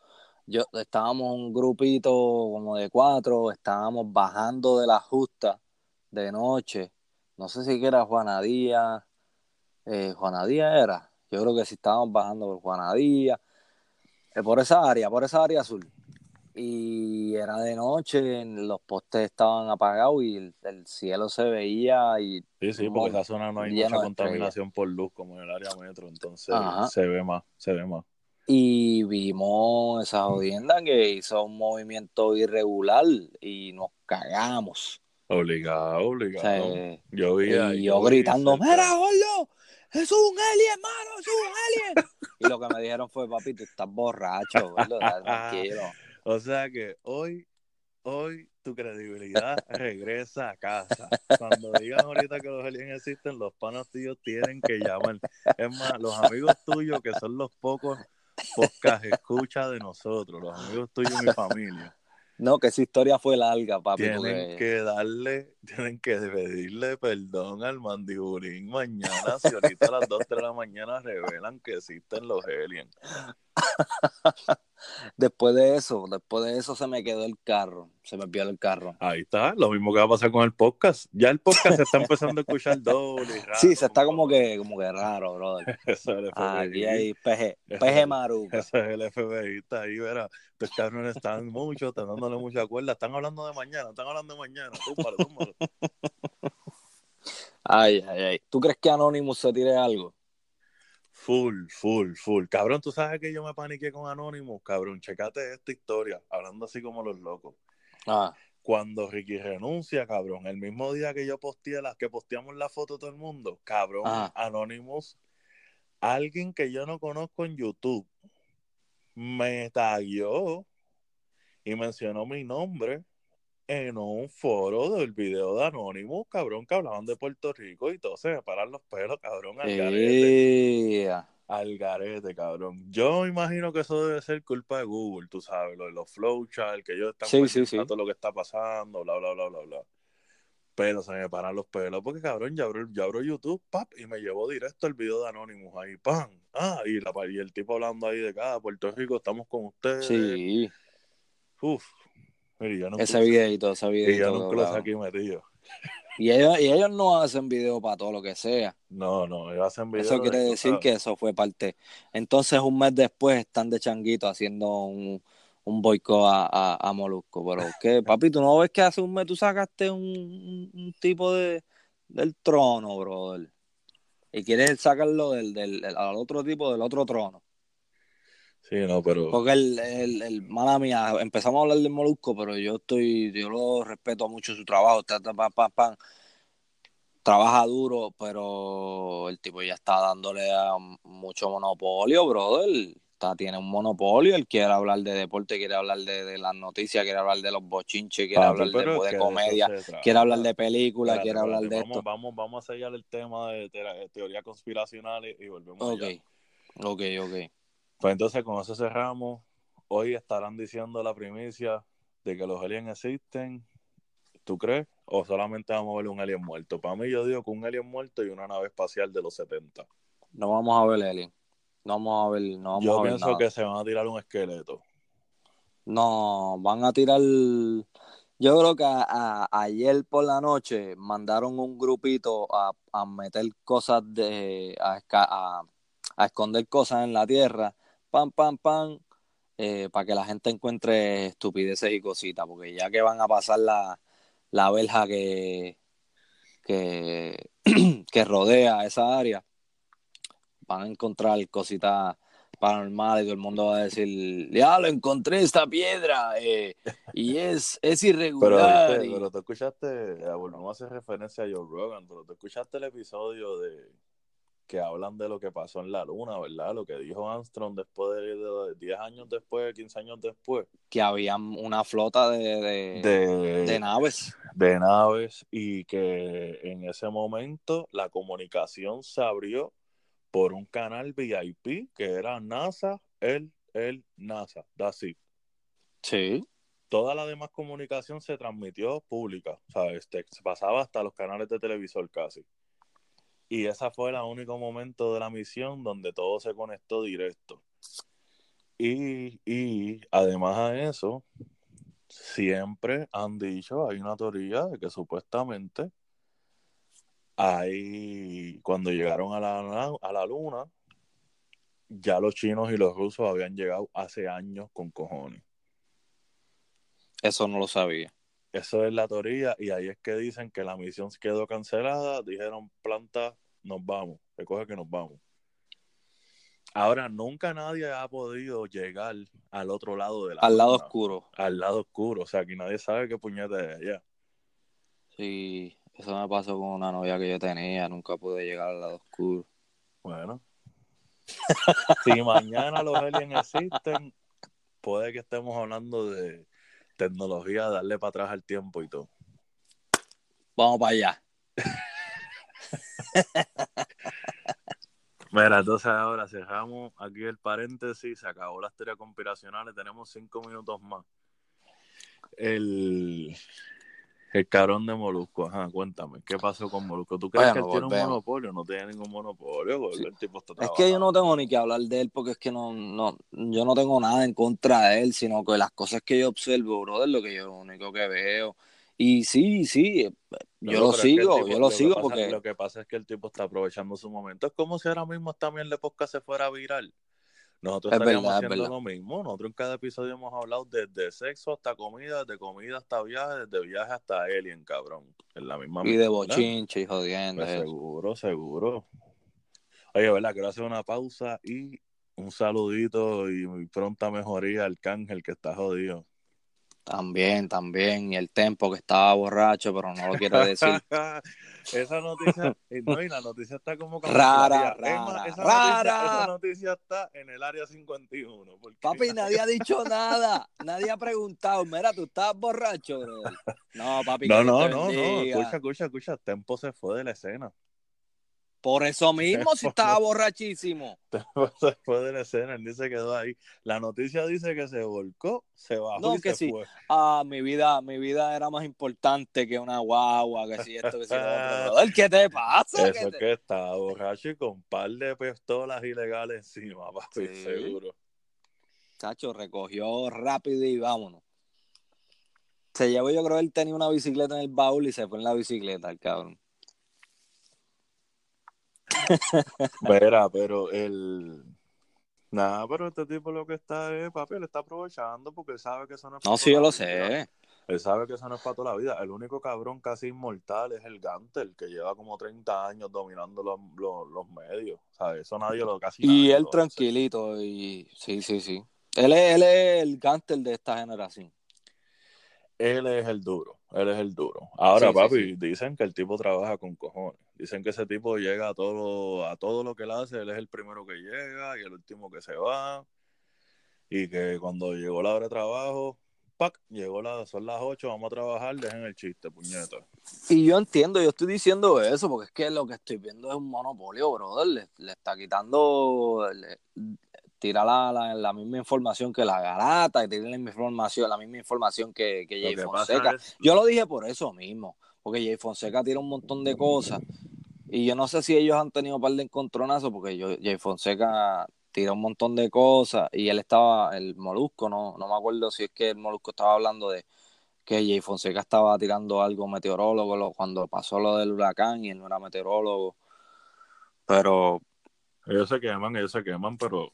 Yo estábamos un grupito como de cuatro, estábamos bajando de la justa de noche. No sé si que era Juana Díaz. Eh, Juana Díaz era. Yo creo que sí estábamos bajando por Juana Díaz. eh, por esa área, por esa área azul. Y era de noche, los postes estaban apagados y el, el cielo se veía y Sí, sí, porque esa zona no hay mucha contaminación por luz como en el área metro, entonces Ajá. se ve más, se ve más. Y vimos esa jodienda que hizo un movimiento irregular y nos cagamos. Obligado, O obligado. sea, yo vi y yo gritando, ¡Mira, gordo! ¡Es un alien, mano! ¡Es un alien! y lo que me dijeron fue, papi, tú estás borracho, gordo, tranquilo. O sea que hoy, hoy tu credibilidad regresa a casa. Cuando digan ahorita que los aliens existen, los panos tuyos tienen que llamar. Es más, los amigos tuyos, que son los pocos podcast escucha de nosotros, los amigos tuyos y mi familia, No, que esa historia fue larga, papi, tienen porque... que darle, tienen que pedirle perdón al mandiburín mañana si ahorita a las 2, 3 de la mañana revelan que existen los aliens. Después de eso, después de eso se me quedó el carro, se me pierde el carro. Ahí está, lo mismo que va a pasar con el podcast. Ya el podcast se está empezando a escuchar doble. raro, Sí, se está como que, como que raro, brother. Eso es el FBI. Aquí hay Eso peje es- maruca. Ese es el FBI, está ahí, verá. Estos cabrones están mucho, están dándole mucha cuerda. Están hablando de mañana, están hablando de mañana. Túmbalo, túmbalo. Ay, ay, ay. ¿Tú crees que Anonymous se tire algo? Full, full, full. Cabrón, tú sabes que yo me paniqué con Anonymous, cabrón. Checate esta historia, hablando así como los locos. Ah, Cuando Ricky renuncia, cabrón, el mismo día que yo posteé las que posteamos la foto todo el mundo, cabrón, Ajá. Anonymous, alguien que yo no conozco en YouTube, me tagueó y mencionó mi nombre en un foro del video de Anonymous, cabrón, que hablaban de Puerto Rico y todo se me paran los pelos, cabrón, al garete. Al garete, cabrón. Yo imagino que eso debe ser culpa de Google, tú sabes, lo de los flowcharts, que ellos están Sí, todo lo que está pasando, bla, bla, bla, bla, bla. Pero se me paran los pelos porque, cabrón, ya abro, ya abro YouTube, pap, y me llevó directo el video de Anonymous ahí, pam. Ah, y, la, y el tipo hablando ahí de cada Puerto Rico, estamos con ustedes. Sí, Uf. Ese videito, ese y videito. yo nunca lo saqué metido. Y ellos, y ellos no hacen video para todo lo que sea. No, no, ellos hacen videos. Eso quiere de decir que eso fue parte. Entonces, un mes después están de changuito haciendo un, un boicot a, a, a Molusco. Pero, ¿qué, papi? ¿Tú no ves que hace un mes tú sacaste un, un, un tipo de, del trono, brother? Y quieres sacarlo del, del, del- al otro tipo del otro trono. Sí, no, pero. Porque el, el, el mala mía, empezamos a hablar del Molusco, pero yo estoy, yo lo respeto mucho su trabajo, ta, ta, pam. trabaja duro, pero el tipo ya está dándole a mucho monopolio, brother. Está, tiene un monopolio, él quiere hablar de deporte, quiere hablar de, de las noticias, quiere hablar de los bochinches, quiere Papi, hablar de, comedia, quiere hablar de películas, quiere hablar de vamos, esto. Vamos, vamos a sellar el tema de, te- teoría conspiracional y, y volvemos Ok, allá. ok, ok. Pues entonces con eso cerramos. Hoy estarán diciendo la primicia de que los aliens existen. ¿Tú crees? ¿O solamente vamos a ver un alien muerto? Para mí yo digo que un alien muerto y una nave espacial de los 70. No vamos a ver Alien. No vamos a ver, no vamos yo a ver pienso nada. que se van a tirar un esqueleto. No, van a tirar. Yo creo que a- a- ayer por la noche mandaron un grupito a, a meter cosas de. A- a esconder cosas en la tierra. Pam, pam, pam. eh, para que la gente encuentre estupideces y cositas. Porque ya que van a pasar la, la verja que, que, que rodea esa área, van a encontrar cositas paranormal y todo el mundo va a decir, ya lo encontré esta piedra eh, y es, es Pero, irregular. ¿viste? y- pero tú escuchaste, eh, volvemos a hacer referencia a Joe Rogan, pero tú escuchaste el episodio de que hablan de lo que pasó en la luna, ¿verdad? Lo que dijo Armstrong después de, de 10 años después, 15 años después, que había una flota de, de, de, de naves. de naves y que en ese momento la comunicación se abrió por un canal VIP que era NASA, el, el NASA, that's it. Sí. Toda la demás comunicación se transmitió pública, o sea, este, se pasaba hasta los canales de televisor casi. Y ese fue el único momento de la misión donde todo se conectó directo. Y, y además a eso, siempre han dicho, hay una teoría de que supuestamente hay, cuando llegaron a la, a la luna, ya los chinos y los rusos habían llegado hace años con cojones. Eso no lo sabía. Eso es la teoría y ahí es que dicen que la misión quedó cancelada, dijeron planta, nos vamos, recoge que nos vamos. Ahora, nunca nadie ha podido llegar al otro lado de la Al lado oscuro. al lado oscuro, o sea, aquí nadie sabe qué puñeta es allá. Sí, eso me pasó con una novia que yo tenía, nunca pude llegar al lado oscuro. Bueno. si mañana los aliens existen, puede que estemos hablando de tecnología, darle para atrás al tiempo y todo. Vamos para allá. Mira, entonces ahora cerramos aquí el paréntesis, se acabó las teorías conspiracionales, tenemos cinco minutos más. El, el carón de Molusco, ajá, cuéntame, ¿qué pasó con Molusco? ¿Tú crees que él tiene un monopolio? No tiene ningún monopolio, porque Sí. el tipo está Es que yo no tengo ni que hablar de él porque es que no, no, yo no tengo nada en contra de él, sino que las cosas que yo observo, brother, lo que yo lo único que veo. Y sí, sí, eh, yo lo es sigo, tipo- yo lo sigo pasa- porque Lo que pasa es que el tipo está aprovechando su momento. Es como si ahora mismo esta mierda de podcast se fuera viral. Nosotros Es estaríamos verdad, haciendo lo mismo. Nosotros en cada episodio hemos hablado desde sexo hasta comida, desde comida hasta viaje, desde viaje hasta alien, cabrón. La misma y de bochinche y jodiendo. Pues seguro, seguro. Oye, ¿verdad? Quiero hacer una pausa y un saludito y pronta mejoría al cángel que está jodido. También, también. Y el tempo que estaba borracho, pero no lo quiero decir. esa noticia, y no, y la noticia está como Rara, rara, esa rara. Noticia, esa noticia está en el área 51. porque- Papi, nadie ha dicho nada. Nadie ha preguntado. Mira, tú estabas borracho, bro. No, papi, No, no, no, no. Escucha, escucha, escucha. Tempo se fue de la escena. Por eso mismo, si estaba borrachísimo. Fue de la escena. Él se quedó ahí. La noticia dice que se volcó, se bajó No, y que se sí. fue. Ah, mi vida, mi vida era más importante que una guagua, que si esto, que si lo otro. ¿Qué te pasa? Eso ¿Qué es te- que estaba borracho y con un par de pistolas ilegales encima, papi, Sí. seguro. Chacho, recogió rápido y vámonos. Se llevó, yo creo que él tenía una bicicleta en el baúl y se fue en la bicicleta, el cabrón. Verá, pero el. Nada, pero este tipo lo que está es, papi, él está aprovechando porque él sabe que eso no es No, para sí, yo lo sé. Él sabe que eso no es para toda la vida. El único cabrón casi inmortal es el Gantel, que lleva como 30 años dominando los, los, los medios. O sea, eso nadie lo casi Y él hace. tranquilito, y sí, sí, sí. Él es, él es el gánster de esta generación. Él es el duro, él es el duro. Ahora, Sí, sí, papi, sí. dicen que el tipo trabaja con cojones. Dicen que ese tipo llega a todo, a todo lo que él hace, él es el primero que llega y el último que se va. Y que cuando llegó la hora de trabajo, ¡pac! Llegó la, son las 8, vamos a trabajar, dejen el chiste, puñeta. Y yo entiendo, yo estoy diciendo eso, porque es que lo que estoy viendo es un monopolio, brother. Le, le está quitando, le- tira la, la, la misma información que la garata, y tira la misma información, la misma información que, que Jay que Fonseca. es, Yo lo dije por eso mismo, porque Jay Fonseca tira un montón de cosas. Y yo no sé si ellos han tenido un par de encontronazos, porque yo, Jay Fonseca tira un montón de cosas y él estaba, el Molusco, no, no me acuerdo si es que el Molusco estaba hablando de que Jay Fonseca estaba tirando algo meteorólogo lo- cuando pasó lo del huracán y él no era meteorólogo. Pero ellos se queman, ellos se queman, pero.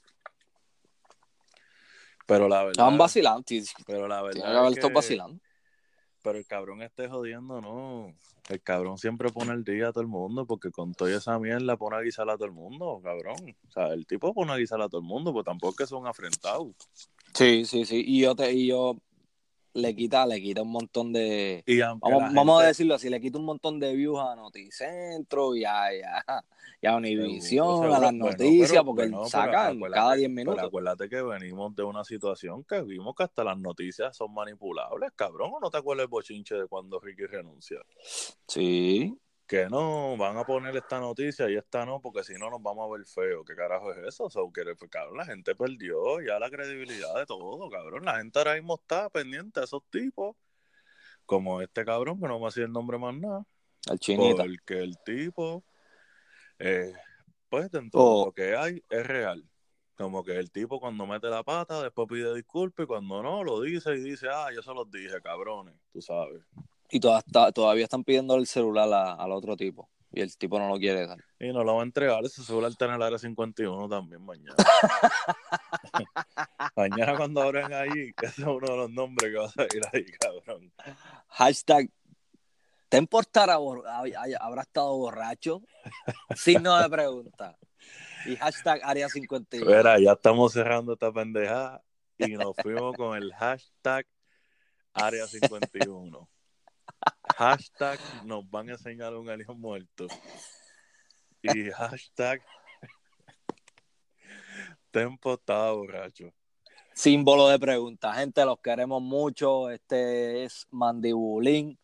Pero la verdad. estaban vacilando, tiene Pero la verdad. que haber es estado que- vacilando. Pero el cabrón esté jodiendo, no. El cabrón siempre pone el día a todo el mundo porque con toda esa mierda pone a guisar a todo el mundo, cabrón. O sea, el tipo pone a guisar a todo el mundo, pues tampoco es que son afrentados. Sí, sí, sí. Y yo, te, y yo le quita, le quita un montón de, Vamos, vamos a decirlo así, le quita un montón de views a Noticentro y a, y a, y a las. Bueno, noticias, pero- porque bueno, pero sacan cada 10 pero minutos. acuérdate que venimos de una situación que vimos que hasta las noticias son manipulables, cabrón. ¿O no te acuerdas el bochinche de cuando Ricky renuncia? Sí, Que no, van a poner esta noticia y esta no, porque si no nos vamos a ver feo. ¿Qué carajo es eso? O sea, que, pues, cabrón, la gente perdió ya la credibilidad de todo, cabrón. La gente ahora mismo está pendiente a esos tipos, como este cabrón, que no me hacía el nombre más nada, el chinita. porque el tipo, eh, pues dentro Oh. de lo que hay, es real. Como que el tipo cuando mete la pata, después pide disculpas y cuando no, lo dice y dice, ah, yo se los dije, cabrones, tú sabes. Y toda- todavía están pidiendo el celular a- al otro tipo. Y el tipo no lo quiere dar. Y no lo va a entregar, ese celular está en el área 51 también mañana. mañana cuando abren ahí, ese es uno de los nombres que va a salir ahí, cabrón. Hashtag, ¿te importará, bor- hay- hay- habrá estado borracho? Signo de pregunta. Y hashtag Área 51. Mira, ya estamos cerrando esta pendejada y nos fuimos con el hashtag área 51. Hashtag nos van a enseñar un alien muerto. Y hashtag Tempo estaba borracho. Símbolo de pregunta. Gente, los queremos mucho. Este es Mandibulín.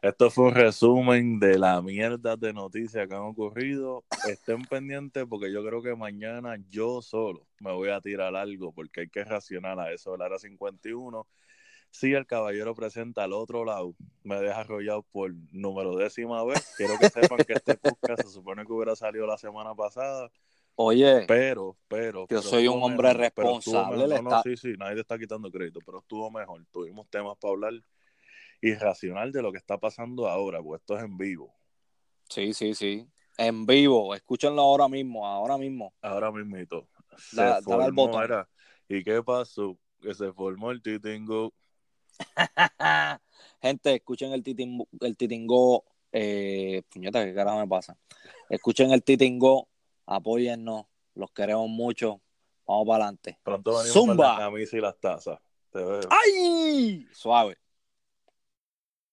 Esto fue un resumen de la mierda de noticias que han ocurrido. Estén pendientes porque yo creo que mañana yo solo me voy a tirar algo porque hay que racionar a eso de la hora 51. Si el caballero presenta al otro lado, me deja arrollado por número décima vez. Quiero que sepan que este podcast se supone que hubiera salido la semana pasada. Oye, Pero, pero. Yo pero soy un hombre mejor, responsable, No, no, sí, sí, nadie te está quitando crédito, pero estuvo mejor. Tuvimos temas para hablar y racional de lo que está pasando ahora, pues esto es en vivo. sí, sí, sí. En vivo. Escúchenlo ahora mismo, ahora mismo. Ahora mismito. Se Da- dale al formó, botón. era, ¿Y qué pasó? Que se formó el titingo. Gente, escuchen el, titin, el titingo. Eh, puñeta, ¿qué carajo me pasa? Escuchen el titingo. Apóyennos. Los queremos mucho. Vamos para adelante. Pronto venimos Zumba. con la camisa y las tazas. Te veo. ¡Ay! Suave.